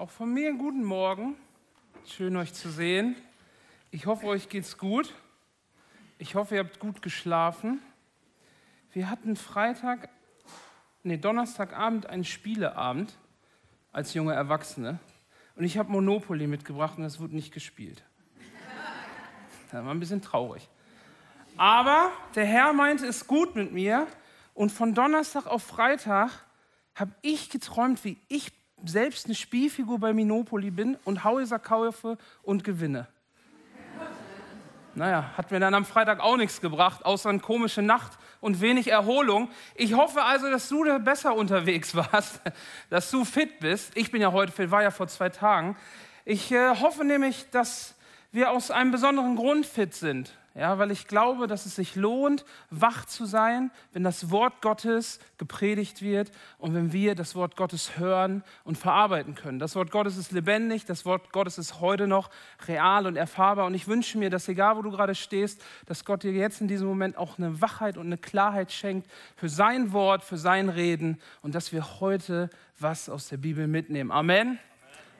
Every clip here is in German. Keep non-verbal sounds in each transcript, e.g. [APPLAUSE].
Auch von mir einen guten Morgen. Schön euch zu sehen. Ich hoffe, euch geht's gut. Ich hoffe, ihr habt gut geschlafen. Wir hatten Freitag, nee, Donnerstagabend einen Spieleabend als junge Erwachsene. Und ich habe Monopoly mitgebracht und das wurde nicht gespielt. Das war ein bisschen traurig. Aber der Herr meinte es gut mit mir. Und von Donnerstag auf Freitag habe ich geträumt, wie ich selbst eine Spielfigur bei Monopoly bin und Häuser kaufe und gewinne. Naja, hat mir dann am Freitag auch nichts gebracht, außer eine komische Nacht und wenig Erholung. Ich hoffe also, dass du da besser unterwegs [LAUGHS] warst, dass du fit bist. Ich bin ja heute fit, war ja vor zwei Tagen. Ich äh, hoffe nämlich, dass wir aus einem besonderen Grund fit sind. Ja, weil ich glaube, dass es sich lohnt, wach zu sein, wenn das Wort Gottes gepredigt wird und wenn wir das Wort Gottes hören und verarbeiten können. Das Wort Gottes ist lebendig, das Wort Gottes ist heute noch real und erfahrbar. Und ich wünsche mir, dass egal wo du gerade stehst, dass Gott dir jetzt in diesem Moment auch eine Wachheit und eine Klarheit schenkt für sein Wort, für sein Reden und dass wir heute was aus der Bibel mitnehmen. Amen.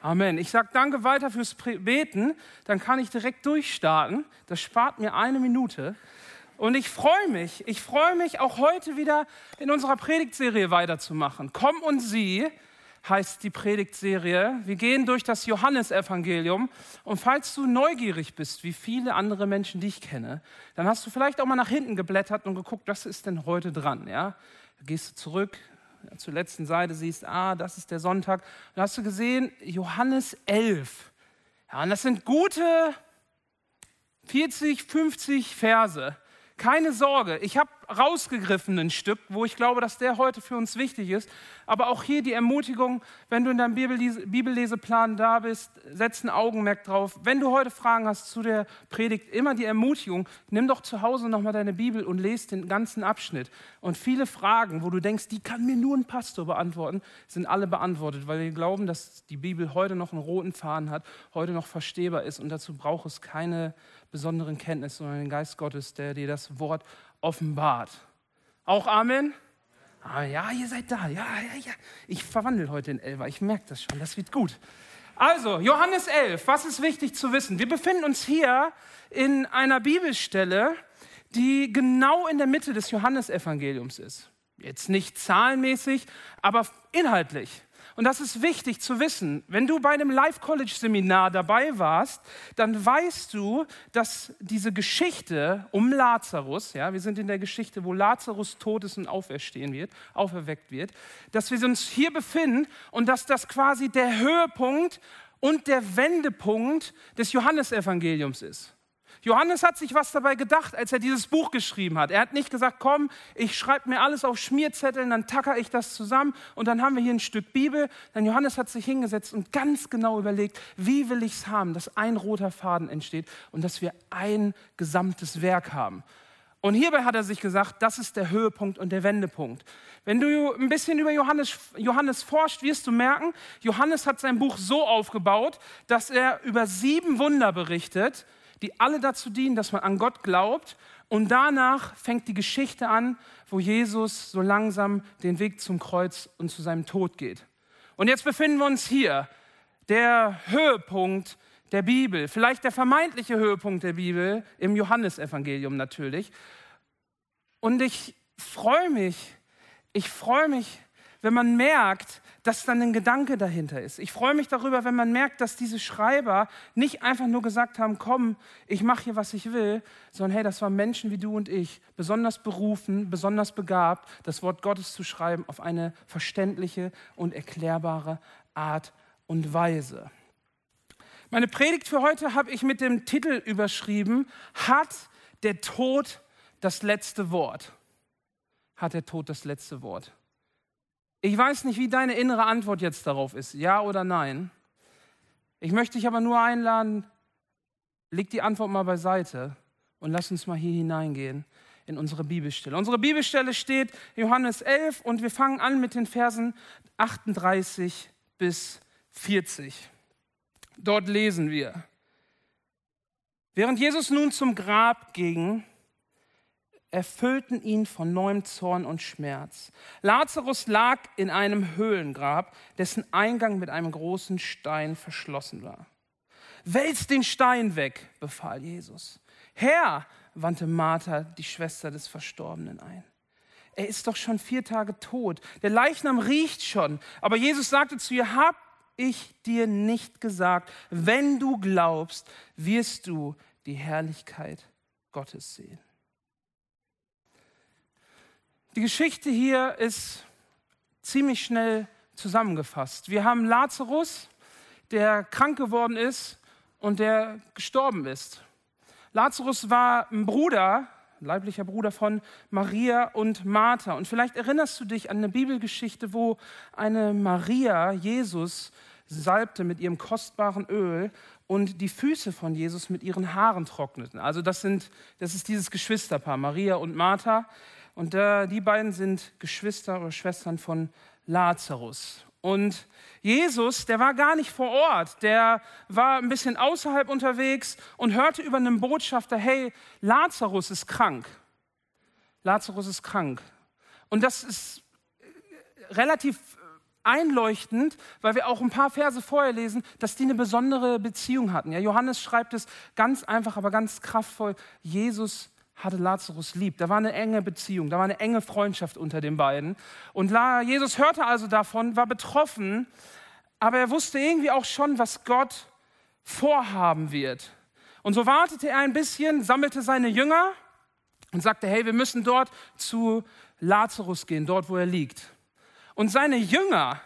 Amen. Ich sage danke weiter fürs Beten, dann kann ich direkt durchstarten. Das spart mir eine Minute. Und ich freue mich, ich freue mich auch heute wieder in unserer Predigtserie weiterzumachen. Komm und sieh heißt die Predigtserie. Wir gehen durch das Johannesevangelium. Und falls du neugierig bist, wie viele andere Menschen, die ich kenne, dann hast du vielleicht auch mal nach hinten geblättert und geguckt, was ist denn heute dran. Ja? Da gehst du zurück, zur letzten Seite siehst, ah, das ist der Sonntag. Und hast du gesehen, Johannes 11. Ja, und das sind gute 40, 50 Verse. Keine Sorge, ich habe rausgegriffen ein Stück, wo ich glaube, dass der heute für uns wichtig ist. Aber auch hier die Ermutigung, wenn du in deinem Bibelleseplan da bist, setz ein Augenmerk drauf. Wenn du heute Fragen hast zu der Predigt, immer die Ermutigung, nimm doch zu Hause nochmal deine Bibel und lese den ganzen Abschnitt. Und viele Fragen, wo du denkst, die kann mir nur ein Pastor beantworten, sind alle beantwortet, weil wir glauben, dass die Bibel heute noch einen roten Faden hat, heute noch verstehbar ist und dazu braucht es keine besonderen Kenntnis, sondern den Geist Gottes, der dir das Wort offenbart. Auch Amen? Ah, ja, ihr seid da. Ja, ja, ja. Ich verwandle heute in Elva. Ich merke das schon. Das wird gut. Also, Johannes 11. Was ist wichtig zu wissen? Wir befinden uns hier in einer Bibelstelle, die genau in der Mitte des Johannesevangeliums ist. Jetzt nicht zahlenmäßig, aber inhaltlich. Und das ist wichtig zu wissen. Wenn du bei einem Life College Seminar dabei warst, dann weißt du, dass diese Geschichte um Lazarus, ja, wir sind in der Geschichte, wo Lazarus tot ist und auferstehen wird, auferweckt wird, dass wir uns hier befinden und dass das quasi der Höhepunkt und der Wendepunkt des Johannesevangeliums ist. Johannes hat sich was dabei gedacht, als er dieses Buch geschrieben hat. Er hat nicht gesagt, komm, ich schreibe mir alles auf Schmierzetteln, dann tacker ich das zusammen und dann haben wir hier ein Stück Bibel. Denn Johannes hat sich hingesetzt und ganz genau überlegt, wie will ich es haben, dass ein roter Faden entsteht und dass wir ein gesamtes Werk haben. Und hierbei hat er sich gesagt, das ist der Höhepunkt und der Wendepunkt. Wenn du ein bisschen über Johannes, Johannes forscht, wirst du merken, Johannes hat sein Buch so aufgebaut, dass er über sieben Wunder berichtet, die alle dazu dienen, dass man an Gott glaubt. Und danach fängt die Geschichte an, wo Jesus so langsam den Weg zum Kreuz und zu seinem Tod geht. Und jetzt befinden wir uns hier, der Höhepunkt der Bibel, vielleicht der vermeintliche Höhepunkt der Bibel, im Johannesevangelium natürlich. Und ich freue mich, ich freue mich, wenn man merkt, dass dann ein Gedanke dahinter ist. Ich freue mich darüber, wenn man merkt, dass diese Schreiber nicht einfach nur gesagt haben, komm, ich mache hier, was ich will, sondern hey, das waren Menschen wie du und ich, besonders berufen, besonders begabt, das Wort Gottes zu schreiben auf eine verständliche und erklärbare Art und Weise. Meine Predigt für heute habe ich mit dem Titel überschrieben, hat der Tod das letzte Wort? Hat der Tod das letzte Wort? Ich weiß nicht, wie deine innere Antwort jetzt darauf ist, ja oder nein. Ich möchte dich aber nur einladen, leg die Antwort mal beiseite und lass uns mal hier hineingehen in unsere Bibelstelle. Unsere Bibelstelle steht Johannes 11 und wir fangen an mit den Versen 38 bis 40. Dort lesen wir. Während Jesus nun zum Grab ging, erfüllten ihn von neuem Zorn und Schmerz. Lazarus lag in einem Höhlengrab, dessen Eingang mit einem großen Stein verschlossen war. Wälz den Stein weg, befahl Jesus. Herr, wandte Martha, die Schwester des Verstorbenen, ein. Er ist doch schon vier Tage tot. Der Leichnam riecht schon. Aber Jesus sagte zu ihr, hab ich dir nicht gesagt, wenn du glaubst, wirst du die Herrlichkeit Gottes sehen. Die Geschichte hier ist ziemlich schnell zusammengefasst. Wir haben Lazarus, der krank geworden ist und der gestorben ist. Lazarus war ein Bruder, leiblicher Bruder von Maria und Martha. Und vielleicht erinnerst du dich an eine Bibelgeschichte, wo eine Maria Jesus salbte mit ihrem kostbaren Öl und die Füße von Jesus mit ihren Haaren trockneten. Also das, sind, das ist dieses Geschwisterpaar, Maria und Martha. Und äh, die beiden sind Geschwister oder Schwestern von Lazarus. Und Jesus, der war gar nicht vor Ort, der war ein bisschen außerhalb unterwegs und hörte über einen Botschafter, hey, Lazarus ist krank. Lazarus ist krank. Und das ist relativ einleuchtend, weil wir auch ein paar Verse vorher lesen, dass die eine besondere Beziehung hatten. Ja, Johannes schreibt es ganz einfach, aber ganz kraftvoll. Jesus hatte Lazarus lieb. Da war eine enge Beziehung, da war eine enge Freundschaft unter den beiden. Und Jesus hörte also davon, war betroffen, aber er wusste irgendwie auch schon, was Gott vorhaben wird. Und so wartete er ein bisschen, sammelte seine Jünger und sagte, hey, wir müssen dort zu Lazarus gehen, dort, wo er liegt. Und seine Jünger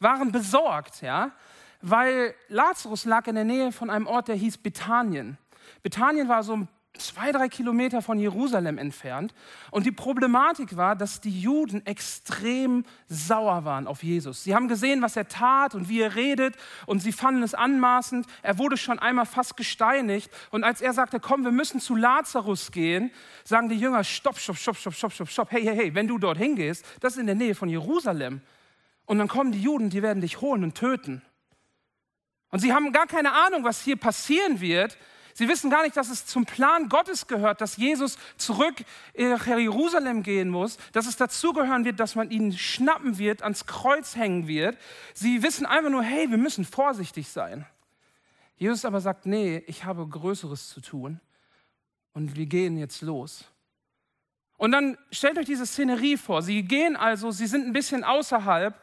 waren besorgt, ja, weil Lazarus lag in der Nähe von einem Ort, der hieß Bethanien. Bethanien war so ein zwei, drei Kilometer von Jerusalem entfernt. Und die Problematik war, dass die Juden extrem sauer waren auf Jesus. Sie haben gesehen, was er tat und wie er redet und sie fanden es anmaßend. Er wurde schon einmal fast gesteinigt. Und als er sagte, komm, wir müssen zu Lazarus gehen, sagen die Jünger, stopp, stopp, stopp, stopp, stopp, stopp, stopp. Hey, hey, hey, wenn du dorthin gehst, das ist in der Nähe von Jerusalem. Und dann kommen die Juden, die werden dich holen und töten. Und sie haben gar keine Ahnung, was hier passieren wird, Sie wissen gar nicht, dass es zum Plan Gottes gehört, dass Jesus zurück nach Jerusalem gehen muss, dass es dazugehören wird, dass man ihn schnappen wird, ans Kreuz hängen wird. Sie wissen einfach nur, hey, wir müssen vorsichtig sein. Jesus aber sagt, nee, ich habe Größeres zu tun und wir gehen jetzt los. Und dann stellt euch diese Szenerie vor. Sie gehen also, sie sind ein bisschen außerhalb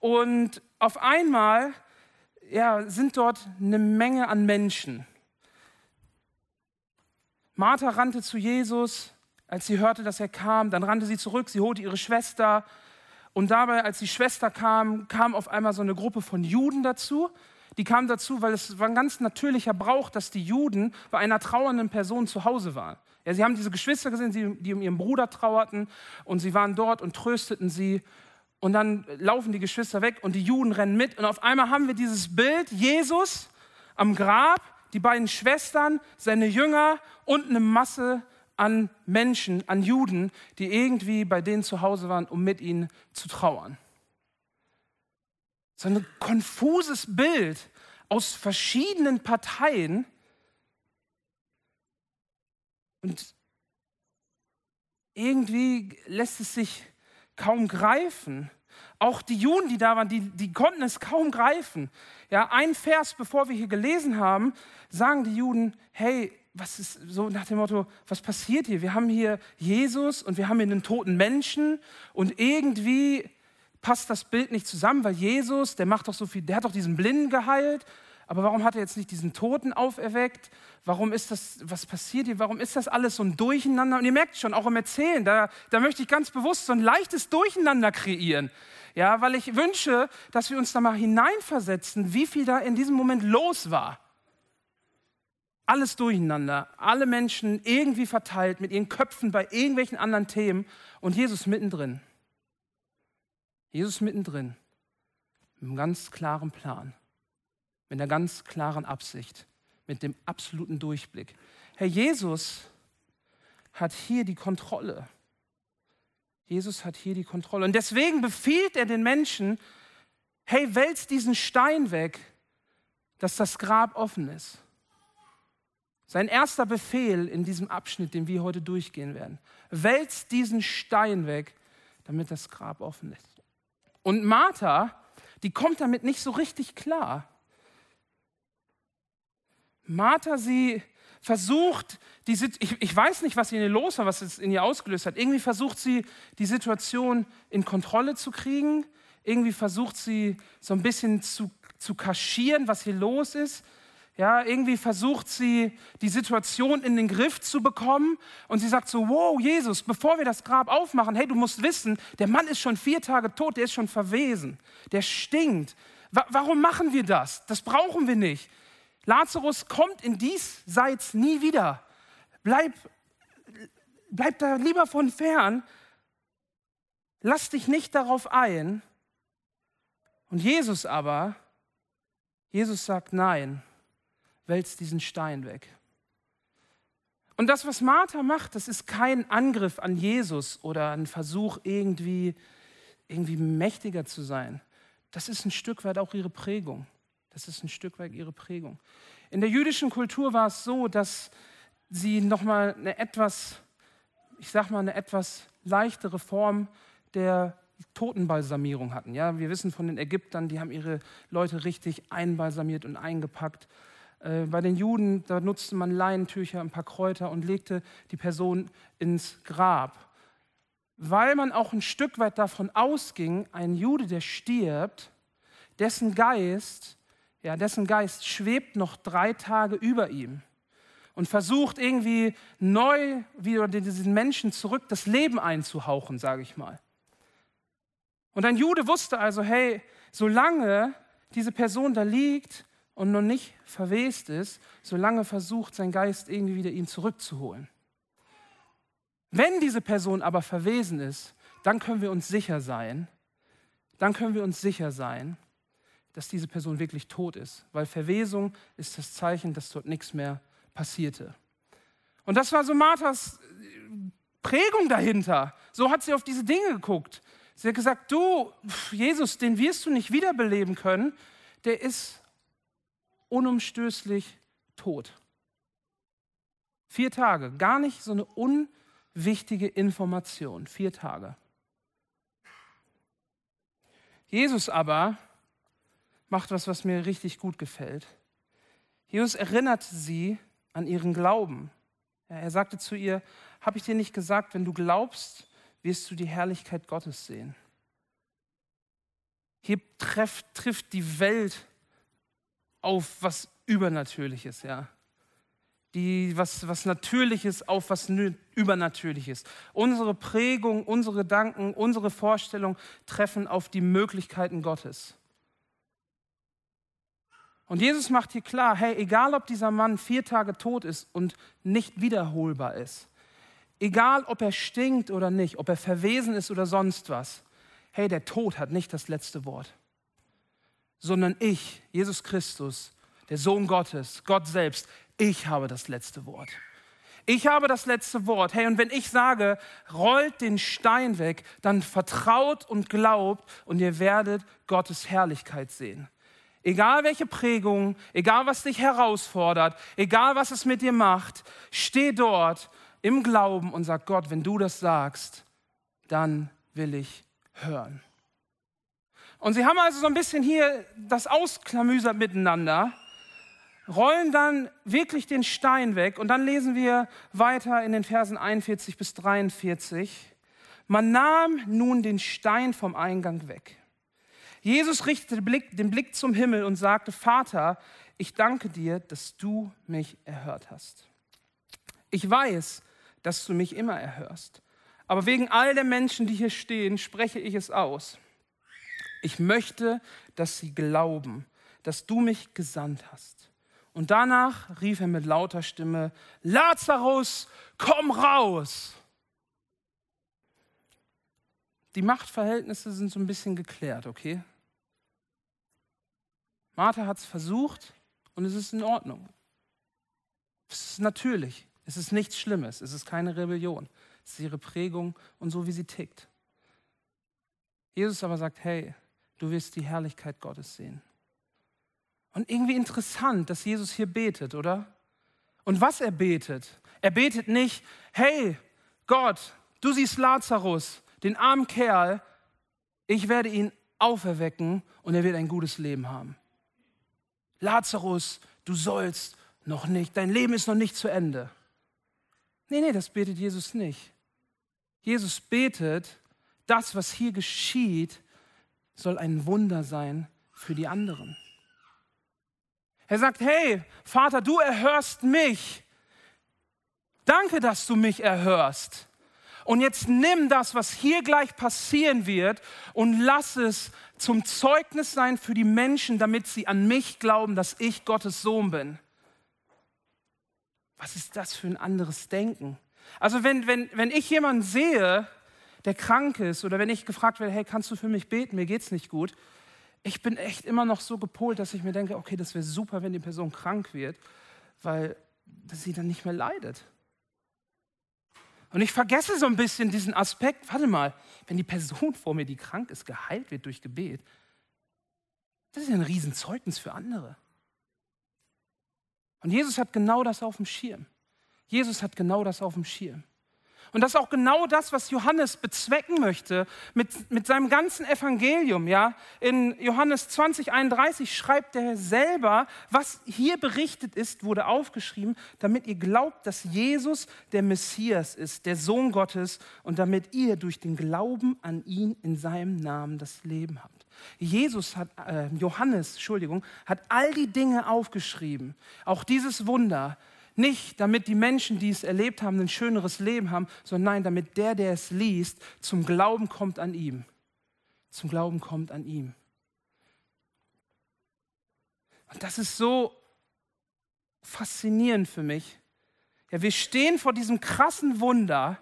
und auf einmal ja, sind dort eine Menge an Menschen. Martha rannte zu Jesus, als sie hörte, dass er kam. Dann rannte sie zurück, sie holte ihre Schwester. Und dabei, als die Schwester kam, kam auf einmal so eine Gruppe von Juden dazu. Die kamen dazu, weil es war ein ganz natürlicher Brauch, dass die Juden bei einer trauernden Person zu Hause waren. Ja, sie haben diese Geschwister gesehen, die um ihren Bruder trauerten und sie waren dort und trösteten sie. Und dann laufen die Geschwister weg und die Juden rennen mit. Und auf einmal haben wir dieses Bild, Jesus am Grab die beiden Schwestern, seine Jünger und eine Masse an Menschen, an Juden, die irgendwie bei denen zu Hause waren, um mit ihnen zu trauern. So ein konfuses Bild aus verschiedenen Parteien. Und irgendwie lässt es sich kaum greifen. Auch die Juden, die da waren, die, die konnten es kaum greifen. Ja, ein Vers, bevor wir hier gelesen haben, sagen die Juden, hey, was ist so nach dem Motto, was passiert hier? Wir haben hier Jesus und wir haben hier einen toten Menschen und irgendwie passt das Bild nicht zusammen, weil Jesus, der macht doch so viel, der hat doch diesen Blinden geheilt aber warum hat er jetzt nicht diesen Toten auferweckt? Warum ist das, was passiert hier? Warum ist das alles so ein Durcheinander? Und ihr merkt schon, auch im Erzählen, da, da möchte ich ganz bewusst so ein leichtes Durcheinander kreieren. Ja, weil ich wünsche, dass wir uns da mal hineinversetzen, wie viel da in diesem Moment los war. Alles durcheinander, alle Menschen irgendwie verteilt mit ihren Köpfen bei irgendwelchen anderen Themen und Jesus mittendrin. Jesus mittendrin, mit einem ganz klaren Plan mit einer ganz klaren Absicht, mit dem absoluten Durchblick. Herr Jesus hat hier die Kontrolle. Jesus hat hier die Kontrolle. Und deswegen befiehlt er den Menschen, hey, wälz diesen Stein weg, dass das Grab offen ist. Sein erster Befehl in diesem Abschnitt, den wir heute durchgehen werden. Wälzt diesen Stein weg, damit das Grab offen ist. Und Martha, die kommt damit nicht so richtig klar. Martha, sie versucht, die, ich, ich weiß nicht, was in ihr los war, was es in ihr ausgelöst hat. Irgendwie versucht sie, die Situation in Kontrolle zu kriegen. Irgendwie versucht sie, so ein bisschen zu, zu kaschieren, was hier los ist. Ja, irgendwie versucht sie, die Situation in den Griff zu bekommen. Und sie sagt so, wow, Jesus, bevor wir das Grab aufmachen, hey, du musst wissen, der Mann ist schon vier Tage tot, der ist schon verwesen, der stinkt. Wa warum machen wir das? Das brauchen wir nicht. Lazarus kommt in diesseits nie wieder. Bleib, bleib da lieber von fern. Lass dich nicht darauf ein. Und Jesus aber, Jesus sagt nein, wälzt diesen Stein weg. Und das, was Martha macht, das ist kein Angriff an Jesus oder ein Versuch, irgendwie, irgendwie mächtiger zu sein. Das ist ein Stück weit auch ihre Prägung. Das ist ein Stück weit ihre Prägung. In der jüdischen Kultur war es so, dass sie nochmal eine etwas, ich sag mal, eine etwas leichtere Form der Totenbalsamierung hatten. Ja, wir wissen von den Ägyptern, die haben ihre Leute richtig einbalsamiert und eingepackt. Äh, bei den Juden, da nutzte man Leinentücher, ein paar Kräuter und legte die Person ins Grab. Weil man auch ein Stück weit davon ausging, ein Jude, der stirbt, dessen Geist ja, dessen Geist schwebt noch drei Tage über ihm und versucht irgendwie neu wieder diesen Menschen zurück das Leben einzuhauchen, sage ich mal. Und ein Jude wusste also, hey, solange diese Person da liegt und noch nicht verwest ist, solange versucht sein Geist irgendwie wieder ihn zurückzuholen. Wenn diese Person aber verwesen ist, dann können wir uns sicher sein, dann können wir uns sicher sein, dass diese Person wirklich tot ist, weil Verwesung ist das Zeichen, dass dort nichts mehr passierte. Und das war so Marthas äh, Prägung dahinter. So hat sie auf diese Dinge geguckt. Sie hat gesagt, du, Jesus, den wirst du nicht wiederbeleben können, der ist unumstößlich tot. Vier Tage, gar nicht so eine unwichtige Information, vier Tage. Jesus aber macht was, was mir richtig gut gefällt. Jesus erinnert sie an ihren Glauben. er sagte zu ihr, habe ich dir nicht gesagt, wenn du glaubst, wirst du die Herrlichkeit Gottes sehen. Hier trifft, trifft die Welt auf was Übernatürliches, ja. Die, was, was Natürliches auf was Übernatürliches. Unsere Prägung, unsere Gedanken, unsere Vorstellungen treffen auf die Möglichkeiten Gottes. Und Jesus macht hier klar, hey, egal ob dieser Mann vier Tage tot ist und nicht wiederholbar ist, egal ob er stinkt oder nicht, ob er verwesen ist oder sonst was, hey, der Tod hat nicht das letzte Wort, sondern ich, Jesus Christus, der Sohn Gottes, Gott selbst, ich habe das letzte Wort. Ich habe das letzte Wort. Hey, und wenn ich sage, rollt den Stein weg, dann vertraut und glaubt und ihr werdet Gottes Herrlichkeit sehen. Egal welche Prägung, egal was dich herausfordert, egal was es mit dir macht, steh dort im Glauben und sag Gott, wenn du das sagst, dann will ich hören. Und sie haben also so ein bisschen hier das ausklamüsert miteinander, rollen dann wirklich den Stein weg und dann lesen wir weiter in den Versen 41 bis 43. Man nahm nun den Stein vom Eingang weg. Jesus richtete den Blick, zum Himmel und sagte, Vater, ich danke dir, dass du mich erhört hast. Ich weiß, dass du mich immer erhörst. Aber wegen all der Menschen, die hier stehen, spreche ich es aus. Ich möchte, dass sie glauben, dass du mich gesandt hast. Und danach rief er mit lauter Stimme, Lazarus, komm raus! Die Machtverhältnisse sind so ein bisschen geklärt, okay? Martha hat es versucht und es ist in Ordnung. Es ist natürlich. Es ist nichts Schlimmes. Es ist keine Rebellion. Es ist ihre Prägung und so, wie sie tickt. Jesus aber sagt, hey, du wirst die Herrlichkeit Gottes sehen. Und irgendwie interessant, dass Jesus hier betet, oder? Und was er betet? Er betet nicht, hey Gott, du siehst Lazarus, den armen Kerl, ich werde ihn auferwecken und er wird ein gutes Leben haben. Lazarus, du sollst noch nicht, dein Leben ist noch nicht zu Ende. Nee, nee, das betet Jesus nicht. Jesus betet, das, was hier geschieht, soll ein Wunder sein für die anderen. Er sagt, hey, Vater, du erhörst mich. Danke, dass du mich erhörst. Und jetzt nimm das, was hier gleich passieren wird, und lass es zum Zeugnis sein für die Menschen, damit sie an mich glauben, dass ich Gottes Sohn bin. Was ist das für ein anderes Denken? Also wenn, wenn, wenn ich jemanden sehe, der krank ist, oder wenn ich gefragt werde, hey, kannst du für mich beten, mir geht's nicht gut, ich bin echt immer noch so gepolt, dass ich mir denke, okay, das wäre super, wenn die Person krank wird, weil sie dann nicht mehr leidet. Und ich vergesse so ein bisschen diesen Aspekt, warte mal, wenn die Person vor mir, die krank ist, geheilt wird durch Gebet, das ist ja ein Riesenzeugnis für andere. Und Jesus hat genau das auf dem Schirm. Jesus hat genau das auf dem Schirm. Und das ist auch genau das, was Johannes bezwecken möchte mit, mit seinem ganzen Evangelium. Ja? In Johannes 20, 31 schreibt er selber, was hier berichtet ist, wurde aufgeschrieben, damit ihr glaubt, dass Jesus der Messias ist, der Sohn Gottes, und damit ihr durch den Glauben an ihn in seinem Namen das Leben habt. Jesus hat, äh, Johannes, Entschuldigung, hat all die Dinge aufgeschrieben, auch dieses Wunder, nicht, damit die Menschen, die es erlebt haben, ein schöneres Leben haben, sondern nein, damit der, der es liest, zum Glauben kommt an ihm. Zum Glauben kommt an ihm. Und das ist so faszinierend für mich. Ja, wir stehen vor diesem krassen Wunder,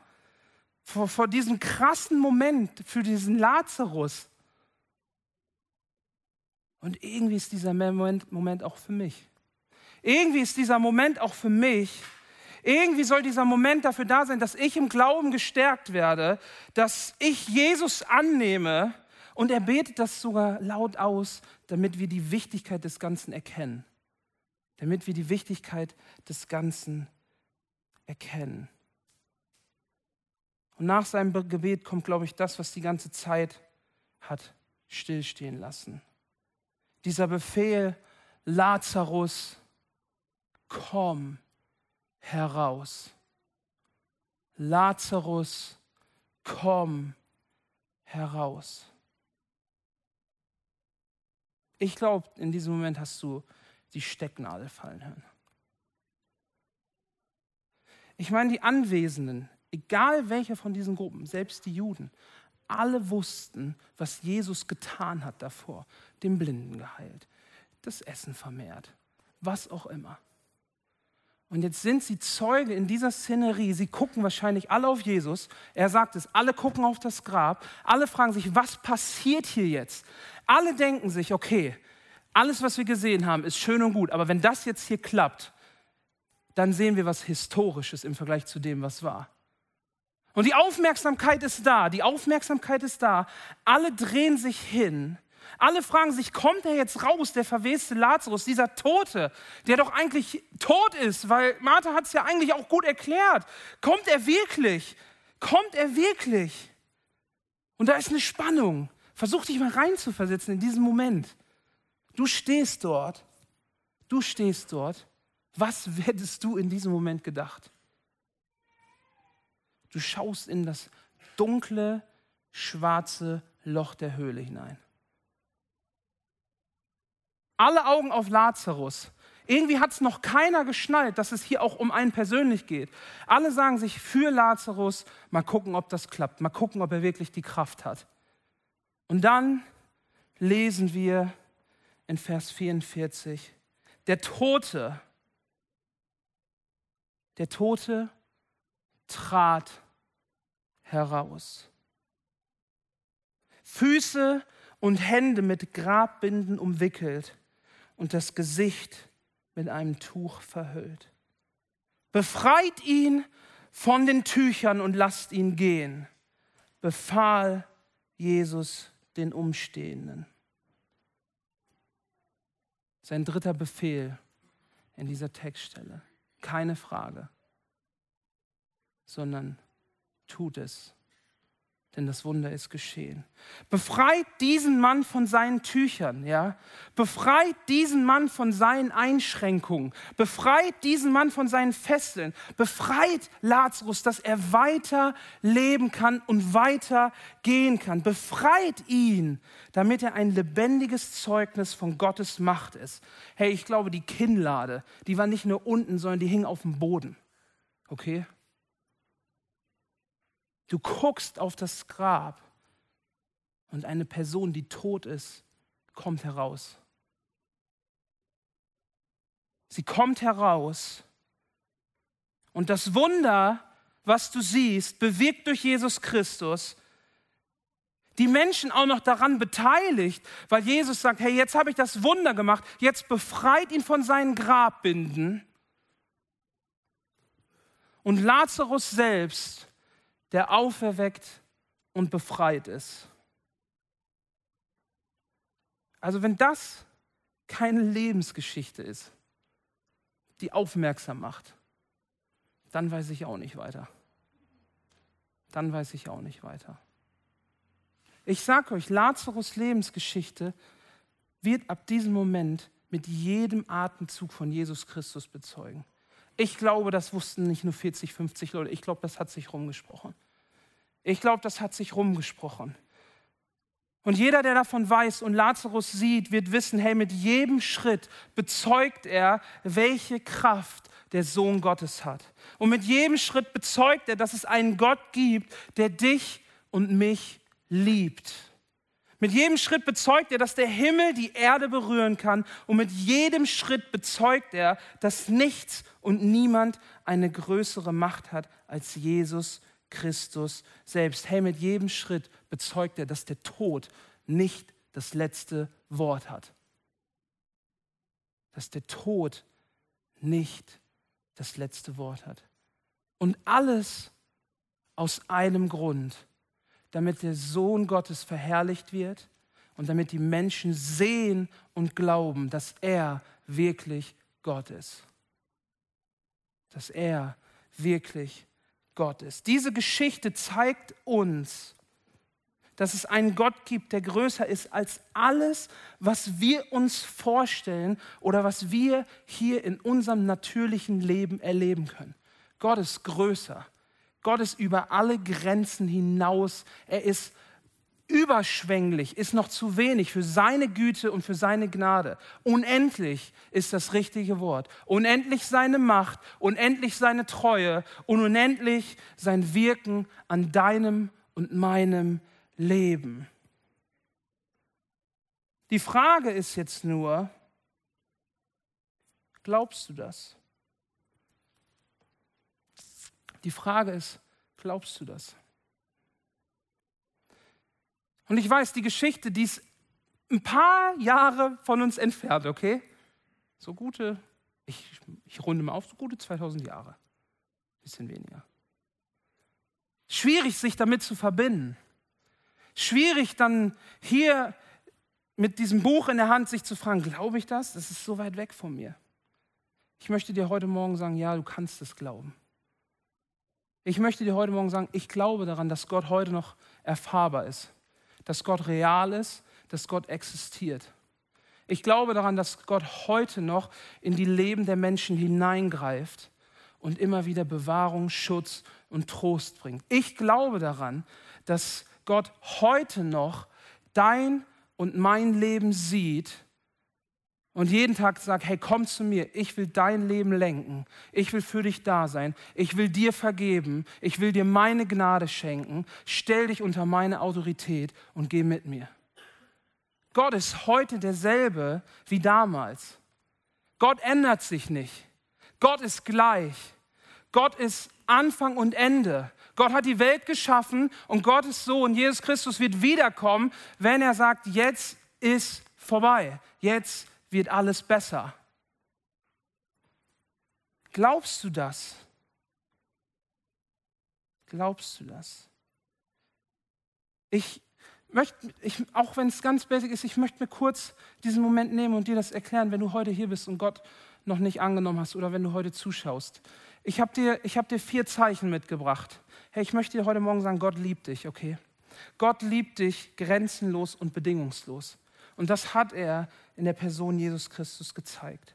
vor, vor diesem krassen Moment für diesen Lazarus. Und irgendwie ist dieser Moment, Moment auch für mich. Irgendwie ist dieser Moment auch für mich, irgendwie soll dieser Moment dafür da sein, dass ich im Glauben gestärkt werde, dass ich Jesus annehme und er betet das sogar laut aus, damit wir die Wichtigkeit des Ganzen erkennen. Damit wir die Wichtigkeit des Ganzen erkennen. Und nach seinem Gebet kommt, glaube ich, das, was die ganze Zeit hat stillstehen lassen. Dieser Befehl, Lazarus, komm heraus. Lazarus, komm heraus. Ich glaube, in diesem Moment hast du die Stecknadel fallen hören. Ich meine, die Anwesenden, egal welche von diesen Gruppen, selbst die Juden, alle wussten, was Jesus getan hat davor. Den Blinden geheilt, das Essen vermehrt, was auch immer. Und jetzt sind sie Zeuge in dieser Szenerie. Sie gucken wahrscheinlich alle auf Jesus. Er sagt es, alle gucken auf das Grab. Alle fragen sich, was passiert hier jetzt? Alle denken sich, okay, alles, was wir gesehen haben, ist schön und gut. Aber wenn das jetzt hier klappt, dann sehen wir was Historisches im Vergleich zu dem, was war. Und die Aufmerksamkeit ist da. Die Aufmerksamkeit ist da. Alle drehen sich hin alle fragen sich, kommt er jetzt raus, der verweste Lazarus, dieser Tote, der doch eigentlich tot ist, weil Martha hat es ja eigentlich auch gut erklärt. Kommt er wirklich? Kommt er wirklich? Und da ist eine Spannung. Versuch dich mal reinzuversetzen in diesen Moment. Du stehst dort. Du stehst dort. Was hättest du in diesem Moment gedacht? Du schaust in das dunkle, schwarze Loch der Höhle hinein alle Augen auf Lazarus. Irgendwie hat es noch keiner geschnallt, dass es hier auch um einen persönlich geht. Alle sagen sich für Lazarus, mal gucken, ob das klappt, mal gucken, ob er wirklich die Kraft hat. Und dann lesen wir in Vers 44, der Tote, der Tote trat heraus. Füße und Hände mit Grabbinden umwickelt und das Gesicht mit einem Tuch verhüllt. Befreit ihn von den Tüchern und lasst ihn gehen, befahl Jesus den Umstehenden. Sein dritter Befehl in dieser Textstelle. keine Frage, sondern tut es denn das Wunder ist geschehen. Befreit diesen Mann von seinen Tüchern, ja? Befreit diesen Mann von seinen Einschränkungen. Befreit diesen Mann von seinen Fesseln. Befreit Lazarus, dass er weiter leben kann und weiter gehen kann. Befreit ihn, damit er ein lebendiges Zeugnis von Gottes Macht ist. Hey, ich glaube, die Kinnlade, die war nicht nur unten, sondern die hing auf dem Boden. Okay? Du guckst auf das Grab und eine Person, die tot ist, kommt heraus. Sie kommt heraus und das Wunder, was du siehst, bewirkt durch Jesus Christus, die Menschen auch noch daran beteiligt, weil Jesus sagt, hey, jetzt habe ich das Wunder gemacht, jetzt befreit ihn von seinen Grabbinden. Und Lazarus selbst der auferweckt und befreit ist. Also wenn das keine Lebensgeschichte ist, die aufmerksam macht, dann weiß ich auch nicht weiter. Dann weiß ich auch nicht weiter. Ich sage euch, Lazarus Lebensgeschichte wird ab diesem Moment mit jedem Atemzug von Jesus Christus bezeugen. Ich glaube, das wussten nicht nur 40, 50 Leute. Ich glaube, das hat sich rumgesprochen. Ich glaube, das hat sich rumgesprochen. Und jeder, der davon weiß und Lazarus sieht, wird wissen, hey, mit jedem Schritt bezeugt er, welche Kraft der Sohn Gottes hat. Und mit jedem Schritt bezeugt er, dass es einen Gott gibt, der dich und mich liebt. Mit jedem Schritt bezeugt er, dass der Himmel die Erde berühren kann. Und mit jedem Schritt bezeugt er, dass nichts und niemand eine größere Macht hat als Jesus Christus selbst. Hey, mit jedem Schritt bezeugt er, dass der Tod nicht das letzte Wort hat. Dass der Tod nicht das letzte Wort hat. Und alles aus einem Grund, damit der Sohn Gottes verherrlicht wird und damit die Menschen sehen und glauben, dass er wirklich Gott ist. Dass er wirklich Gott ist. Diese Geschichte zeigt uns, dass es einen Gott gibt, der größer ist als alles, was wir uns vorstellen oder was wir hier in unserem natürlichen Leben erleben können. Gott ist größer. Gott ist über alle Grenzen hinaus. Er ist überschwänglich ist noch zu wenig für seine Güte und für seine Gnade. Unendlich ist das richtige Wort. Unendlich seine Macht, unendlich seine Treue und unendlich sein Wirken an deinem und meinem Leben. Die Frage ist jetzt nur, glaubst du das? Die Frage ist, glaubst du das? Und ich weiß, die Geschichte, die ist ein paar Jahre von uns entfernt, okay? So gute, ich, ich runde mal auf, so gute 2000 Jahre. Bisschen weniger. Schwierig, sich damit zu verbinden. Schwierig, dann hier mit diesem Buch in der Hand sich zu fragen, glaube ich das? Das ist so weit weg von mir. Ich möchte dir heute Morgen sagen, ja, du kannst es glauben. Ich möchte dir heute Morgen sagen, ich glaube daran, dass Gott heute noch erfahrbar ist dass Gott real ist, dass Gott existiert. Ich glaube daran, dass Gott heute noch in die Leben der Menschen hineingreift und immer wieder Bewahrung, Schutz und Trost bringt. Ich glaube daran, dass Gott heute noch dein und mein Leben sieht und jeden Tag sagt, hey, komm zu mir, ich will dein Leben lenken, ich will für dich da sein, ich will dir vergeben, ich will dir meine Gnade schenken, stell dich unter meine Autorität und geh mit mir. Gott ist heute derselbe wie damals. Gott ändert sich nicht. Gott ist gleich. Gott ist Anfang und Ende. Gott hat die Welt geschaffen und Gottes Sohn, Jesus Christus, wird wiederkommen, wenn er sagt, jetzt ist vorbei. Jetzt wird alles besser. Glaubst du das? Glaubst du das? Ich möchte, ich, auch wenn es ganz basic ist, ich möchte mir kurz diesen Moment nehmen und dir das erklären, wenn du heute hier bist und Gott noch nicht angenommen hast oder wenn du heute zuschaust. Ich habe dir, hab dir vier Zeichen mitgebracht. Hey, ich möchte dir heute Morgen sagen, Gott liebt dich, okay? Gott liebt dich grenzenlos und bedingungslos. Und das hat er in der Person Jesus Christus gezeigt.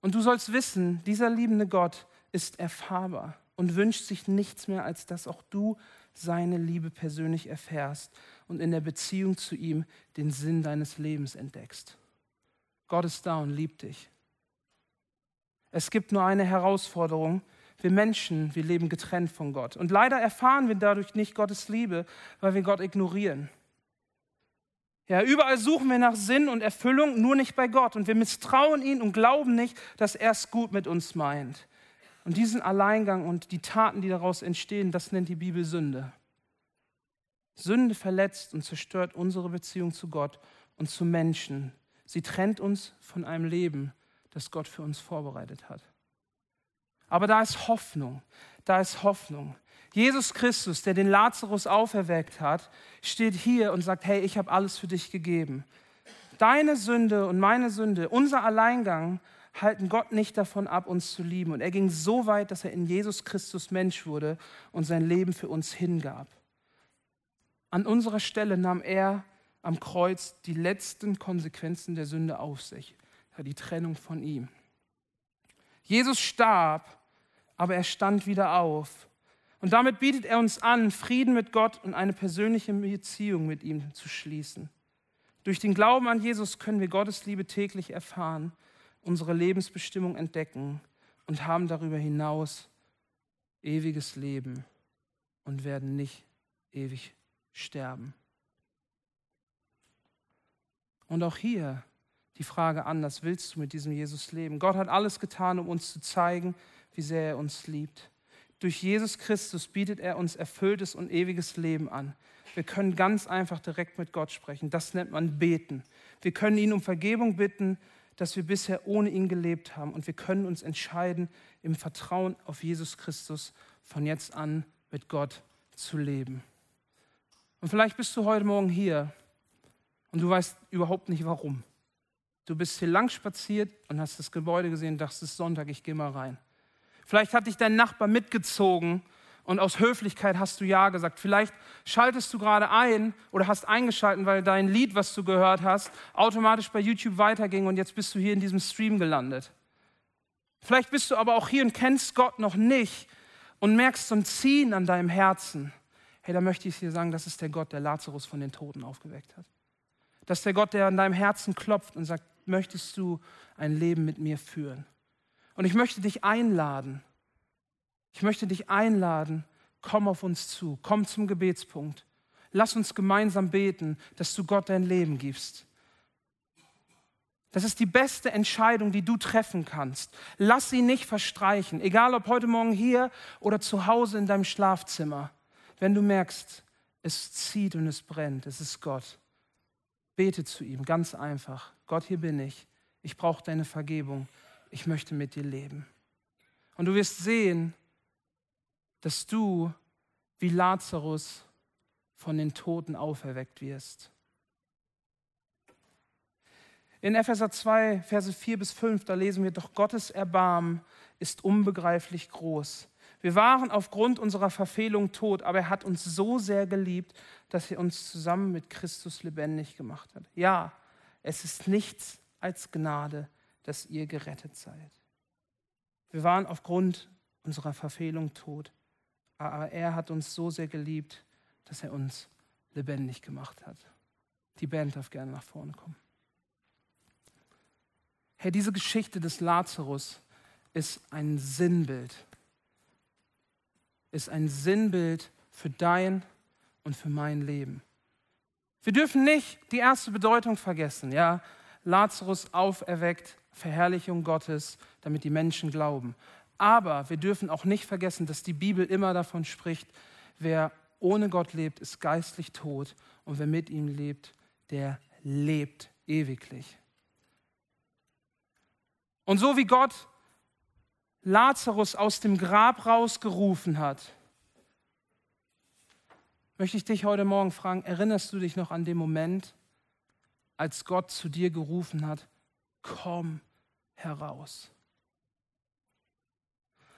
Und du sollst wissen, dieser liebende Gott ist erfahrbar und wünscht sich nichts mehr, als dass auch du seine Liebe persönlich erfährst und in der Beziehung zu ihm den Sinn deines Lebens entdeckst. Gott ist da und liebt dich. Es gibt nur eine Herausforderung. Wir Menschen, wir leben getrennt von Gott. Und leider erfahren wir dadurch nicht Gottes Liebe, weil wir Gott ignorieren. Ja, überall suchen wir nach Sinn und Erfüllung, nur nicht bei Gott. Und wir misstrauen ihn und glauben nicht, dass er es gut mit uns meint. Und diesen Alleingang und die Taten, die daraus entstehen, das nennt die Bibel Sünde. Sünde verletzt und zerstört unsere Beziehung zu Gott und zu Menschen. Sie trennt uns von einem Leben, das Gott für uns vorbereitet hat. Aber da ist Hoffnung, da ist Hoffnung. Jesus Christus, der den Lazarus auferweckt hat, steht hier und sagt, hey, ich habe alles für dich gegeben. Deine Sünde und meine Sünde, unser Alleingang halten Gott nicht davon ab, uns zu lieben. Und er ging so weit, dass er in Jesus Christus Mensch wurde und sein Leben für uns hingab. An unserer Stelle nahm er am Kreuz die letzten Konsequenzen der Sünde auf sich, die Trennung von ihm. Jesus starb, aber er stand wieder auf. Und damit bietet er uns an, Frieden mit Gott und eine persönliche Beziehung mit ihm zu schließen. Durch den Glauben an Jesus können wir Gottes Liebe täglich erfahren unsere Lebensbestimmung entdecken und haben darüber hinaus ewiges Leben und werden nicht ewig sterben. Und auch hier die Frage anders, willst du mit diesem Jesus leben? Gott hat alles getan, um uns zu zeigen, wie sehr er uns liebt. Durch Jesus Christus bietet er uns erfülltes und ewiges Leben an. Wir können ganz einfach direkt mit Gott sprechen. Das nennt man beten. Wir können ihn um Vergebung bitten, dass wir bisher ohne ihn gelebt haben. Und wir können uns entscheiden, im Vertrauen auf Jesus Christus von jetzt an mit Gott zu leben. Und vielleicht bist du heute Morgen hier und du weißt überhaupt nicht warum. Du bist hier lang spaziert und hast das Gebäude gesehen, dachtest, es ist Sonntag, ich gehe mal rein. Vielleicht hat dich dein Nachbar mitgezogen und aus Höflichkeit hast du Ja gesagt. Vielleicht schaltest du gerade ein oder hast eingeschaltet, weil dein Lied, was du gehört hast, automatisch bei YouTube weiterging und jetzt bist du hier in diesem Stream gelandet. Vielleicht bist du aber auch hier und kennst Gott noch nicht und merkst so ein Ziehen an deinem Herzen. Hey, da möchte ich dir sagen, das ist der Gott, der Lazarus von den Toten aufgeweckt hat. Das ist der Gott, der an deinem Herzen klopft und sagt, möchtest du ein Leben mit mir führen? Und ich möchte dich einladen, ich möchte dich einladen, komm auf uns zu, komm zum Gebetspunkt. Lass uns gemeinsam beten, dass du Gott dein Leben gibst. Das ist die beste Entscheidung, die du treffen kannst. Lass sie nicht verstreichen, egal ob heute Morgen hier oder zu Hause in deinem Schlafzimmer. Wenn du merkst, es zieht und es brennt, es ist Gott. Bete zu ihm, ganz einfach. Gott, hier bin ich. Ich brauche deine Vergebung. Ich möchte mit dir leben. Und du wirst sehen, dass du wie Lazarus von den Toten auferweckt wirst. In Epheser 2, Verse 4 bis 5, da lesen wir, doch Gottes Erbarmen ist unbegreiflich groß. Wir waren aufgrund unserer Verfehlung tot, aber er hat uns so sehr geliebt, dass er uns zusammen mit Christus lebendig gemacht hat. Ja, es ist nichts als Gnade, dass ihr gerettet seid. Wir waren aufgrund unserer Verfehlung tot, aber er hat uns so sehr geliebt, dass er uns lebendig gemacht hat. Die Band darf gerne nach vorne kommen. Herr, diese Geschichte des Lazarus ist ein Sinnbild. Ist ein Sinnbild für dein und für mein Leben. Wir dürfen nicht die erste Bedeutung vergessen. Ja, Lazarus auferweckt, Verherrlichung Gottes, damit die Menschen glauben. Aber wir dürfen auch nicht vergessen, dass die Bibel immer davon spricht, wer ohne Gott lebt, ist geistlich tot und wer mit ihm lebt, der lebt ewiglich. Und so wie Gott Lazarus aus dem Grab rausgerufen hat, möchte ich dich heute Morgen fragen, erinnerst du dich noch an den Moment, als Gott zu dir gerufen hat, komm heraus?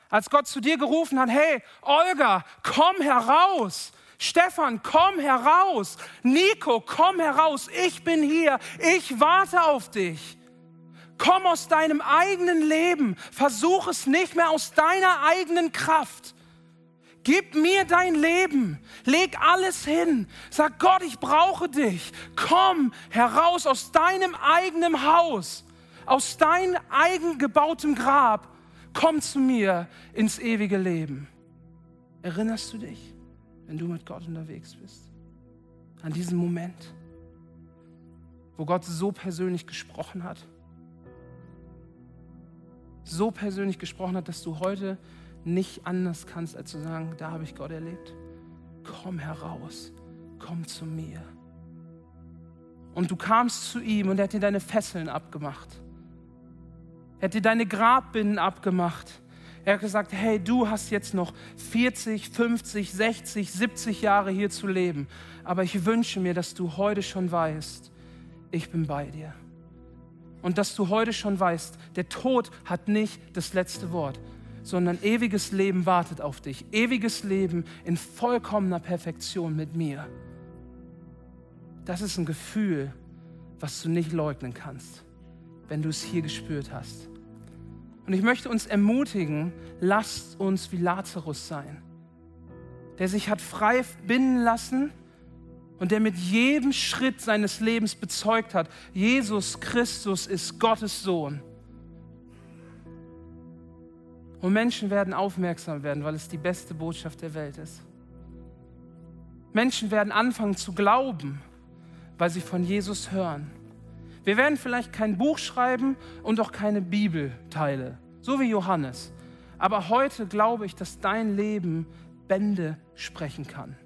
Als Gott zu dir gerufen hat, hey, Olga, komm heraus. Stefan, komm heraus. Nico, komm heraus. Ich bin hier. Ich warte auf dich. Komm aus deinem eigenen Leben. Versuch es nicht mehr aus deiner eigenen Kraft. Gib mir dein Leben. Leg alles hin. Sag Gott, ich brauche dich. Komm heraus aus deinem eigenen Haus, aus deinem eigen gebautem Grab. Komm zu mir ins ewige Leben. Erinnerst du dich, wenn du mit Gott unterwegs bist? An diesen Moment, wo Gott so persönlich gesprochen hat? So persönlich gesprochen hat, dass du heute nicht anders kannst, als zu sagen, da habe ich Gott erlebt. Komm heraus, komm zu mir. Und du kamst zu ihm und er hat dir deine Fesseln abgemacht. Er hat dir deine Grabbinden abgemacht. Er hat gesagt, hey, du hast jetzt noch 40, 50, 60, 70 Jahre hier zu leben. Aber ich wünsche mir, dass du heute schon weißt, ich bin bei dir. Und dass du heute schon weißt, der Tod hat nicht das letzte Wort, sondern ewiges Leben wartet auf dich. Ewiges Leben in vollkommener Perfektion mit mir. Das ist ein Gefühl, was du nicht leugnen kannst, wenn du es hier gespürt hast. Und ich möchte uns ermutigen, lasst uns wie Lazarus sein, der sich hat frei binden lassen und der mit jedem Schritt seines Lebens bezeugt hat, Jesus Christus ist Gottes Sohn. Und Menschen werden aufmerksam werden, weil es die beste Botschaft der Welt ist. Menschen werden anfangen zu glauben, weil sie von Jesus hören. Wir werden vielleicht kein Buch schreiben und auch keine Bibelteile, so wie Johannes. Aber heute glaube ich, dass dein Leben Bände sprechen kann.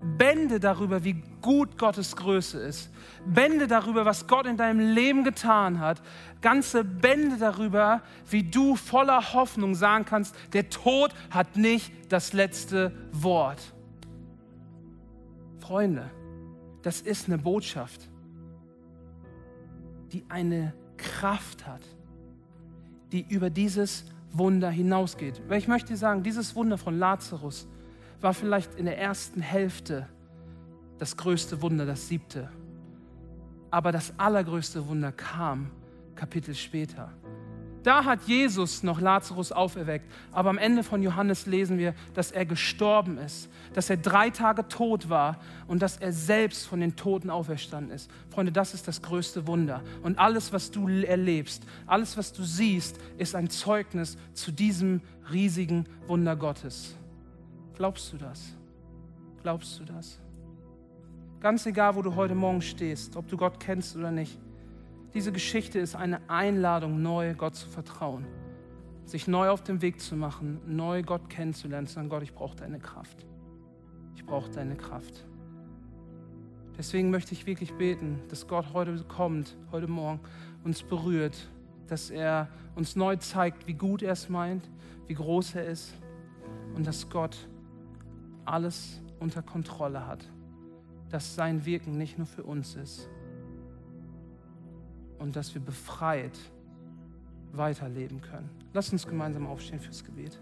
Bände darüber, wie gut Gottes Größe ist. Bände darüber, was Gott in deinem Leben getan hat. Ganze Bände darüber, wie du voller Hoffnung sagen kannst, der Tod hat nicht das letzte Wort. Freunde, das ist eine Botschaft, die eine Kraft hat, die über dieses Wunder hinausgeht. Weil ich möchte sagen, dieses Wunder von Lazarus, war vielleicht in der ersten Hälfte das größte Wunder, das siebte. Aber das allergrößte Wunder kam Kapitel später. Da hat Jesus noch Lazarus auferweckt, aber am Ende von Johannes lesen wir, dass er gestorben ist, dass er drei Tage tot war und dass er selbst von den Toten auferstanden ist. Freunde, das ist das größte Wunder. Und alles, was du erlebst, alles, was du siehst, ist ein Zeugnis zu diesem riesigen Wunder Gottes. Glaubst du das? Glaubst du das? Ganz egal, wo du heute Morgen stehst, ob du Gott kennst oder nicht. Diese Geschichte ist eine Einladung, neu Gott zu vertrauen, sich neu auf den Weg zu machen, neu Gott kennenzulernen, zu sagen, Gott, ich brauche deine Kraft. Ich brauche deine Kraft. Deswegen möchte ich wirklich beten, dass Gott heute kommt, heute Morgen, uns berührt, dass er uns neu zeigt, wie gut er es meint, wie groß er ist und dass Gott alles unter Kontrolle hat, dass sein Wirken nicht nur für uns ist und dass wir befreit weiterleben können. Lass uns gemeinsam aufstehen fürs Gebet.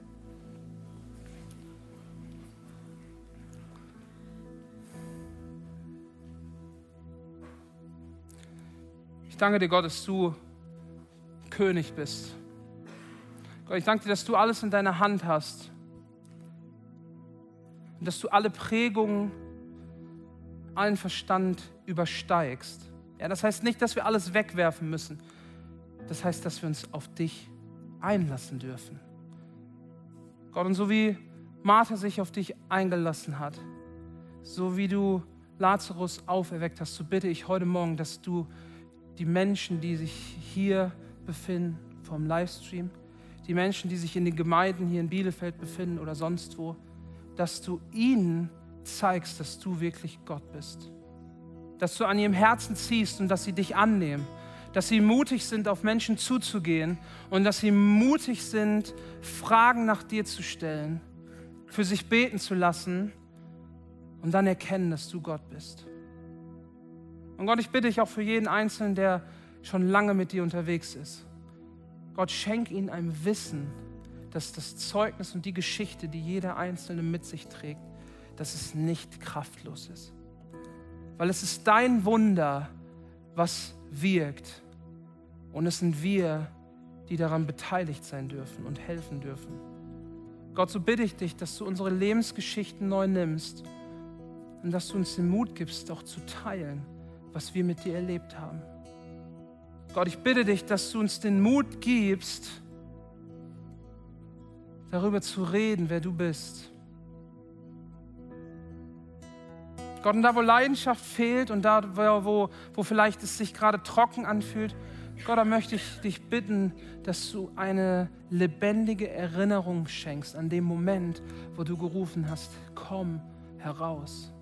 Ich danke dir, Gott, dass du König bist. Gott, ich danke dir, dass du alles in deiner Hand hast und dass du alle Prägungen, allen Verstand übersteigst. Ja, das heißt nicht, dass wir alles wegwerfen müssen. Das heißt, dass wir uns auf dich einlassen dürfen. Gott, und so wie Martha sich auf dich eingelassen hat, so wie du Lazarus auferweckt hast, so bitte ich heute Morgen, dass du die Menschen, die sich hier befinden vom Livestream, die Menschen, die sich in den Gemeinden hier in Bielefeld befinden oder sonst wo, dass du ihnen zeigst, dass du wirklich Gott bist. Dass du an ihrem Herzen ziehst und dass sie dich annehmen. Dass sie mutig sind, auf Menschen zuzugehen und dass sie mutig sind, Fragen nach dir zu stellen, für sich beten zu lassen und dann erkennen, dass du Gott bist. Und Gott, ich bitte dich auch für jeden Einzelnen, der schon lange mit dir unterwegs ist. Gott, schenk ihnen ein Wissen, dass das Zeugnis und die Geschichte, die jeder Einzelne mit sich trägt, dass es nicht kraftlos ist. Weil es ist dein Wunder, was wirkt. Und es sind wir, die daran beteiligt sein dürfen und helfen dürfen. Gott, so bitte ich dich, dass du unsere Lebensgeschichten neu nimmst und dass du uns den Mut gibst, auch zu teilen, was wir mit dir erlebt haben. Gott, ich bitte dich, dass du uns den Mut gibst, darüber zu reden, wer du bist. Gott, und da, wo Leidenschaft fehlt und da, wo, wo vielleicht es sich gerade trocken anfühlt, Gott, da möchte ich dich bitten, dass du eine lebendige Erinnerung schenkst an den Moment, wo du gerufen hast, komm heraus.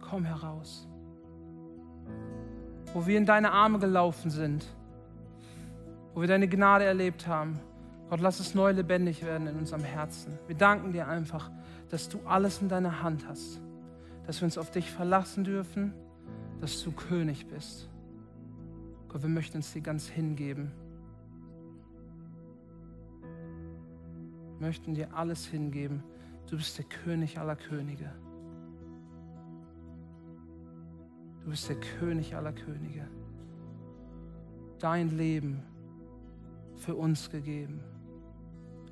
Komm heraus. Wo wir in deine Arme gelaufen sind, wo wir deine Gnade erlebt haben. Gott, lass es neu lebendig werden in unserem Herzen. Wir danken dir einfach, dass du alles in deiner Hand hast, dass wir uns auf dich verlassen dürfen, dass du König bist. Gott, wir möchten uns dir ganz hingeben. Wir möchten dir alles hingeben. Du bist der König aller Könige. Du bist der König aller Könige. Dein Leben für uns gegeben.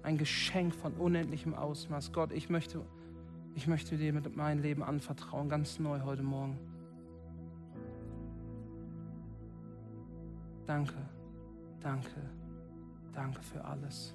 Ein Geschenk von unendlichem Ausmaß. Gott, ich möchte, ich möchte dir mit meinem Leben anvertrauen, ganz neu heute Morgen. Danke, danke, danke für alles.